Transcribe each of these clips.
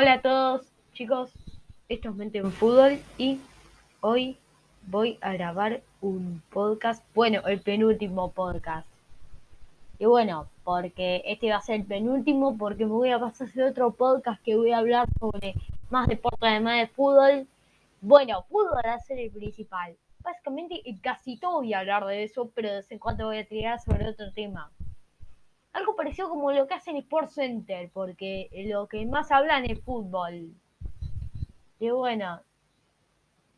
Hola a todos, chicos. Esto es Mente en Fútbol y hoy voy a grabar un podcast. Bueno, el penúltimo podcast. Y bueno, porque este va a ser el penúltimo, porque me voy a pasar a otro podcast que voy a hablar sobre más deporte además de fútbol. Bueno, fútbol va a ser el principal. Básicamente, casi todo voy a hablar de eso, pero de vez en cuando voy a tirar sobre otro tema algo parecido como lo que hacen Sports Center, porque lo que más hablan es fútbol. Y bueno,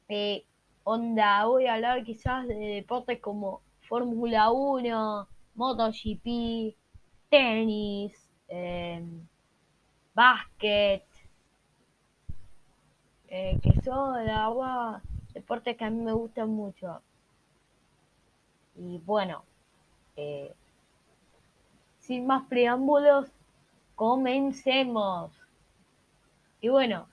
eh, onda, voy a hablar quizás de deportes como Fórmula 1, MotoGP, tenis, eh, básquet, eh, que son, verdad, deportes que a mí me gustan mucho. Y bueno, eh, sin más preámbulos, comencemos. Y bueno,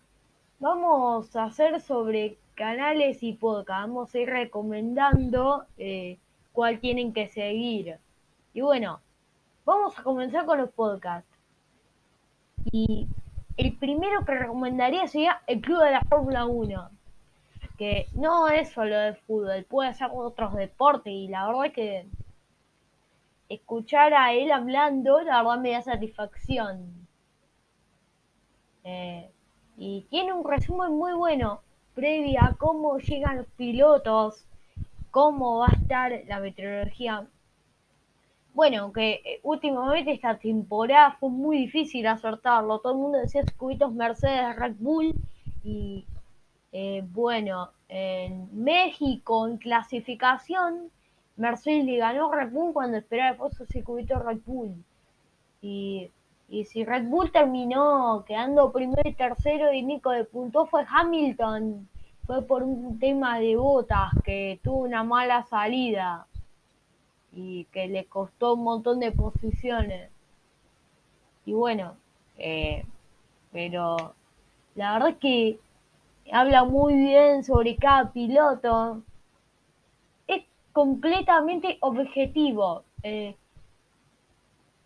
vamos a hacer sobre canales y podcast. Vamos a ir recomendando eh, cuál tienen que seguir. Y bueno, vamos a comenzar con los podcasts. Y el primero que recomendaría sería el Club de la Fórmula 1. Que no es solo de fútbol, puede ser otros deportes. Y la verdad es que escuchar a él hablando, la verdad me da satisfacción. Eh, y tiene un resumen muy bueno previa a cómo llegan los pilotos, cómo va a estar la meteorología. Bueno, aunque eh, últimamente esta temporada fue muy difícil acertarlo. Todo el mundo decía circuitos Mercedes, Red Bull. Y eh, bueno, en México en clasificación Mercedes ganó Red Bull cuando esperaba por su circuito Red Bull. Y, si Red Bull terminó quedando primero y tercero y Nico de punto fue Hamilton. Fue por un tema de botas que tuvo una mala salida y que le costó un montón de posiciones. Y bueno, eh, pero la verdad es que habla muy bien sobre cada piloto completamente objetivo. Eh,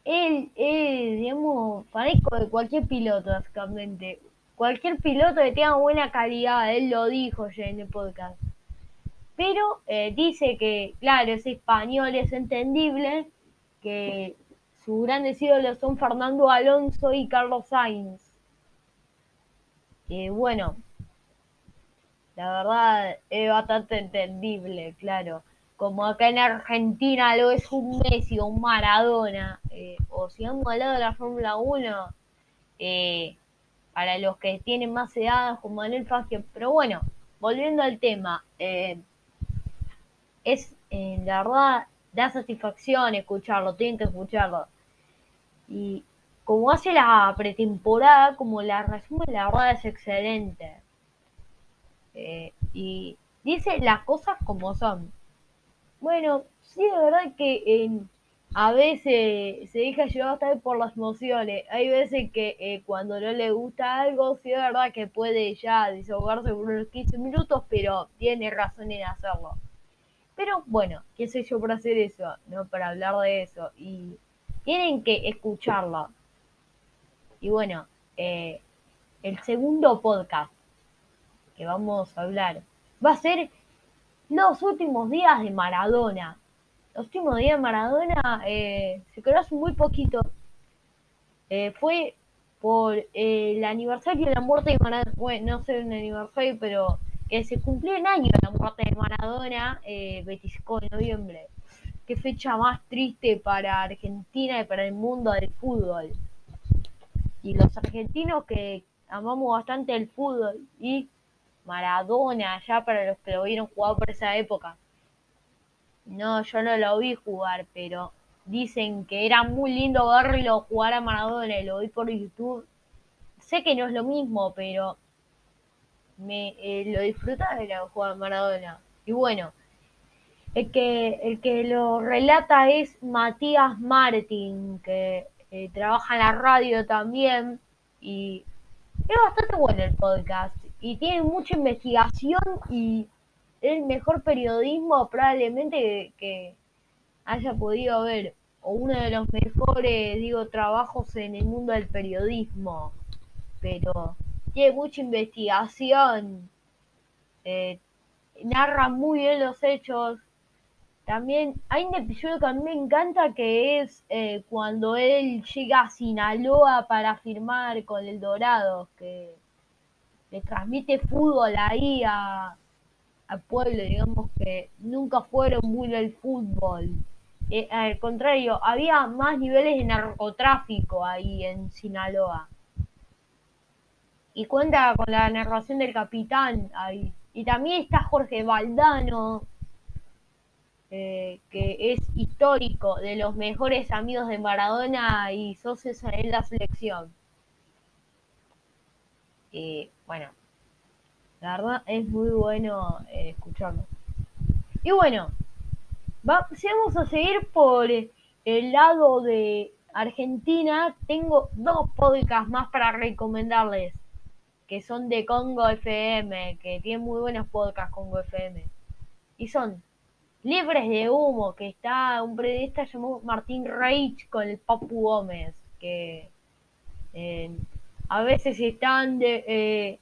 él es, digamos, fanático de cualquier piloto, básicamente. Cualquier piloto que tenga buena calidad, él lo dijo ya en el podcast. Pero eh, dice que, claro, es español, es entendible, que sus grandes ídolos son Fernando Alonso y Carlos Sainz. bueno, la verdad es bastante entendible, claro como acá en Argentina lo es un Messi o un Maradona, eh, o si hablado de la Fórmula 1, eh, para los que tienen más edad, como Manuel Fangio. Pero bueno, volviendo al tema, eh, es la verdad, da satisfacción escucharlo, tienen que escucharlo. Y como hace la pretemporada, como la resumen, la verdad es excelente. y dice las cosas como son bueno, sí, de verdad que a veces se deja llevar hasta por las emociones. Hay veces que eh, cuando no le gusta algo, sí, de verdad que puede ya desahogarse por unos 15 minutos, pero tiene razón en hacerlo. Pero bueno, ¿qué soy yo para hacer eso? No para hablar de eso. Y tienen que escucharlo. Y bueno, eh, el segundo podcast que vamos a hablar va a ser los últimos días de Maradona. Los últimos días de Maradona eh, se hace muy poquito. Eh, fue por el aniversario de la muerte de Maradona. Bueno, no sé el aniversario, pero que se cumplió un año de la muerte de Maradona, eh, 25 de noviembre. Qué fecha más triste para Argentina y para el mundo del fútbol. Y los argentinos que amamos bastante el fútbol y Maradona, ya para los que lo vieron jugar por esa época. No, yo no lo vi jugar, pero dicen que era muy lindo verlo jugar a Maradona lo vi por YouTube. Sé que no es lo mismo, pero me eh, lo disfrutaba de jugar a Maradona. Y bueno, el que, el que lo relata es Matías Martín, que eh, trabaja en la radio también. Y es bastante bueno el podcast y tiene mucha investigación y el mejor periodismo probablemente que, haya podido ver, o uno de los mejores, digo, trabajos en el mundo del periodismo. Pero tiene mucha investigación, eh, narra muy bien los hechos. También hay un episodio que a mí me encanta que es eh, cuando él llega a Sinaloa para firmar con el Dorado, que le transmite fútbol ahí a, al pueblo, digamos que nunca fueron muy del fútbol. Eh, al contrario, había más niveles de narcotráfico ahí en Sinaloa. Y cuenta con la narración del capitán ahí. Y también está Jorge Valdano, eh, que es histórico, de los mejores amigos de Maradona y socios en la selección. Y bueno, la verdad es muy bueno eh, escucharlo. Y bueno, vamos a seguir por el lado de Argentina, tengo dos podcasts más para recomendarles, que son de Congo FM, que tienen muy buenos podcasts Congo FM. Y son Libres de Humo, que está un periodista llamado Martín Reich con el Papu Gómez, que eh, a veces están de... Eh,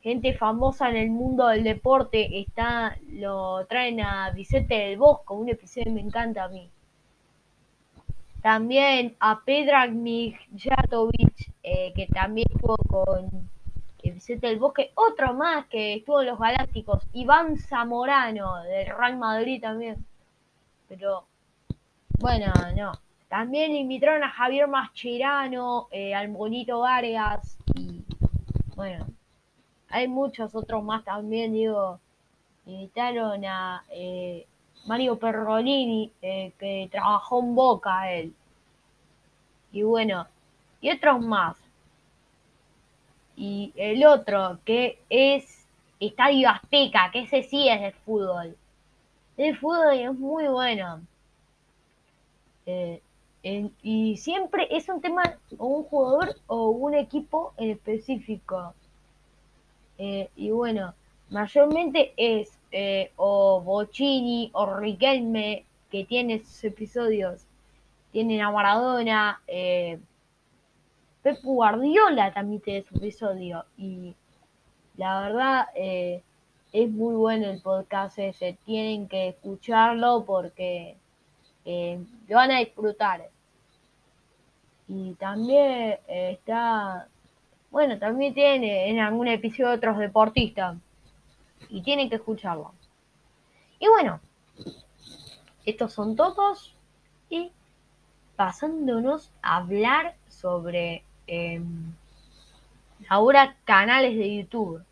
gente famosa en el mundo del deporte está lo traen a Vicente del Bosco, un episodio que me encanta a mí. También a Pedrag Mijatovic, eh, que también estuvo con Vicente del Bosque. Otro más que estuvo en los Galácticos, Iván Zamorano, del Real Madrid también. Pero, bueno, no. También invitaron a Javier Mascherano, eh, al Bonito Vargas y, bueno, hay muchos otros más también, digo, invitaron a eh, Mario Perrolini, eh, que trabajó en Boca él. Y bueno, y otros más. Y el otro, que es Estadio Azteca, que ese sí es de fútbol. El fútbol es muy bueno. Eh, y siempre es un tema o un jugador o un equipo en específico. Eh, y bueno, mayormente es eh, o Bocini o Riquelme que tiene sus episodios. Tienen a Maradona, eh, Pep Guardiola también tiene su episodio. Y la verdad es muy bueno el podcast ese. Tienen que escucharlo porque lo van a disfrutar. Y también está bueno, también tiene en algún episodio otros deportistas. Y tienen que escucharlo. Y bueno, estos son todos. Y pasándonos a hablar sobre eh, ahora canales de YouTube.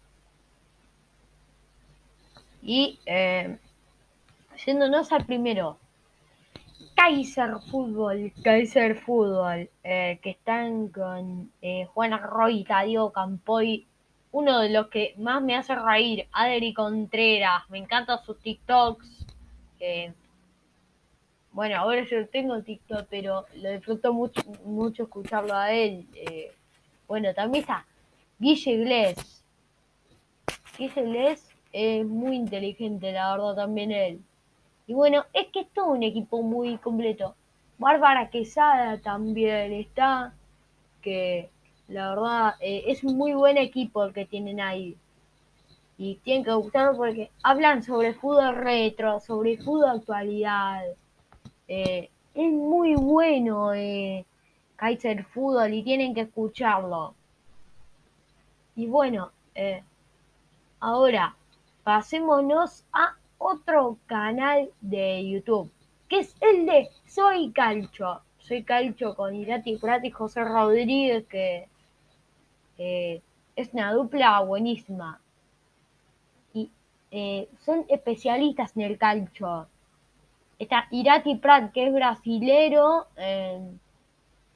Y eh, yéndonos al primero, Kaiser Fútbol, Kaiser Fútbol, eh, que están con eh, Juan Arroy, Tadio Campoy, uno de los que más me hace reír, Adri Contreras, me encantan sus TikToks. bueno, ahora yo tengo TikTok, pero lo disfruto mucho, mucho escucharlo a él. Eh, bueno, también está Guille Glés. Guille Glés es muy inteligente, la verdad, también él. Y bueno, es que es todo un equipo muy completo. Bárbara Quesada también está, que la verdad eh, es un muy buen equipo el que tienen ahí. Y tienen que gustarlo porque hablan sobre fútbol retro, sobre fútbol actualidad. Eh, es muy bueno eh, Kaiser Fútbol y tienen que escucharlo. Y bueno, eh, ahora pasémonos a otro canal de YouTube, que es el de Soy Calcho. Soy Calcho con Irati Prat y José Rodríguez, que es una dupla buenísima. Y eh, son especialistas en el calcho. Está Irati Prat, que es brasilero,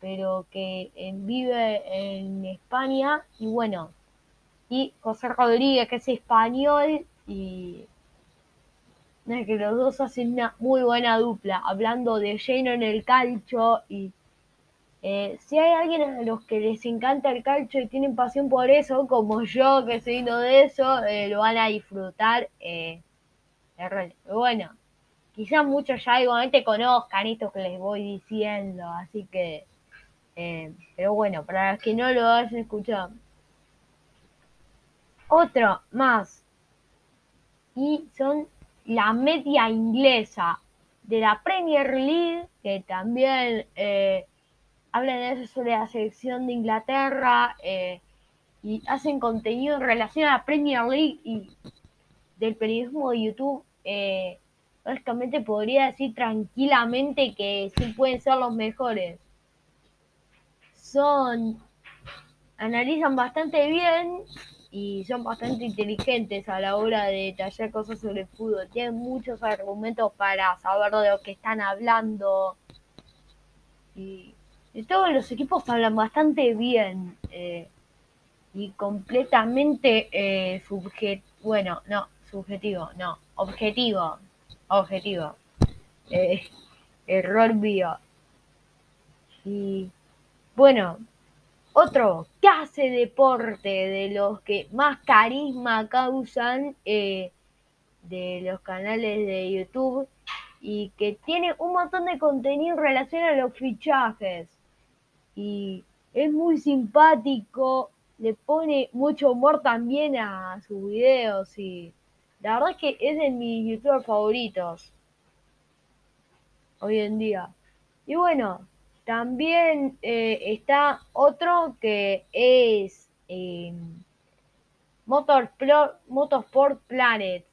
pero que vive en España. Y bueno, y José Rodríguez, que es español y que los dos hacen una muy buena dupla, hablando de lleno en el calcho y eh, si hay alguien a los que les encanta el calcho y tienen pasión por eso, como yo que soy uno de eso, eh, lo van a disfrutar. Eh, bueno, quizás muchos ya igualmente conozcan esto que les voy diciendo, así que, pero bueno, para los que no lo hayan escuchado. otro más. Y son la media inglesa de la Premier League, que también eh, hablan de eso sobre la selección de Inglaterra eh, y hacen contenido en relación a la Premier League y del periodismo de YouTube. Eh, básicamente podría decir tranquilamente que sí pueden ser los mejores. Son analizan bastante bien y son bastante inteligentes a la hora de detallar cosas sobre el fútbol. Tienen muchos argumentos para saber de lo que están hablando. Y, todos los equipos hablan bastante bien eh, y completamente eh, subjetivo. Bueno, no, subjetivo, no, objetivo. Objetivo. Eh, error mío. Y bueno, otro que hace deporte de los que más carisma causan eh, de los canales de YouTube y que tiene un montón de contenido en relación a los fichajes y es muy simpático, le pone mucho humor también a sus videos y la verdad es que es de mis youtubers favoritos hoy en día. Y bueno, también eh, está otro que es eh, Motorsport Planet.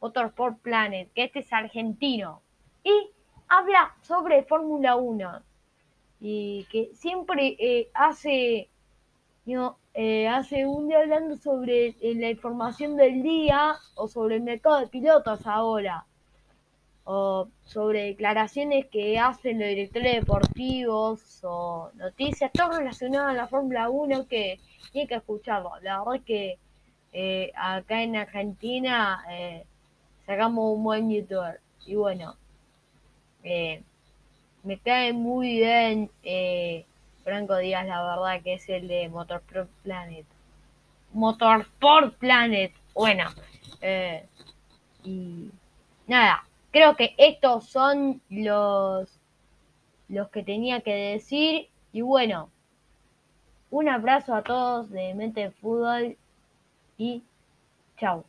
Motorsport Planet, que este es argentino. Y habla sobre Fórmula 1. Y que siempre eh, hace, eh, hace un día hablando sobre la información del día o sobre el mercado de pilotos ahora o sobre declaraciones que hacen los directores deportivos o noticias, todo relacionado a la Fórmula 1 que tiene que escucharlo. La verdad es que eh, acá en Argentina eh, sacamos un buen youtuber y bueno, eh, me cae muy bien Franco Díaz, la verdad que es el de Motorsport Planet. Motorsport Planet, bueno, y nada, creo que estos son los, los que tenía que decir. Y bueno, un abrazo a todos de Mente de Fútbol y chao.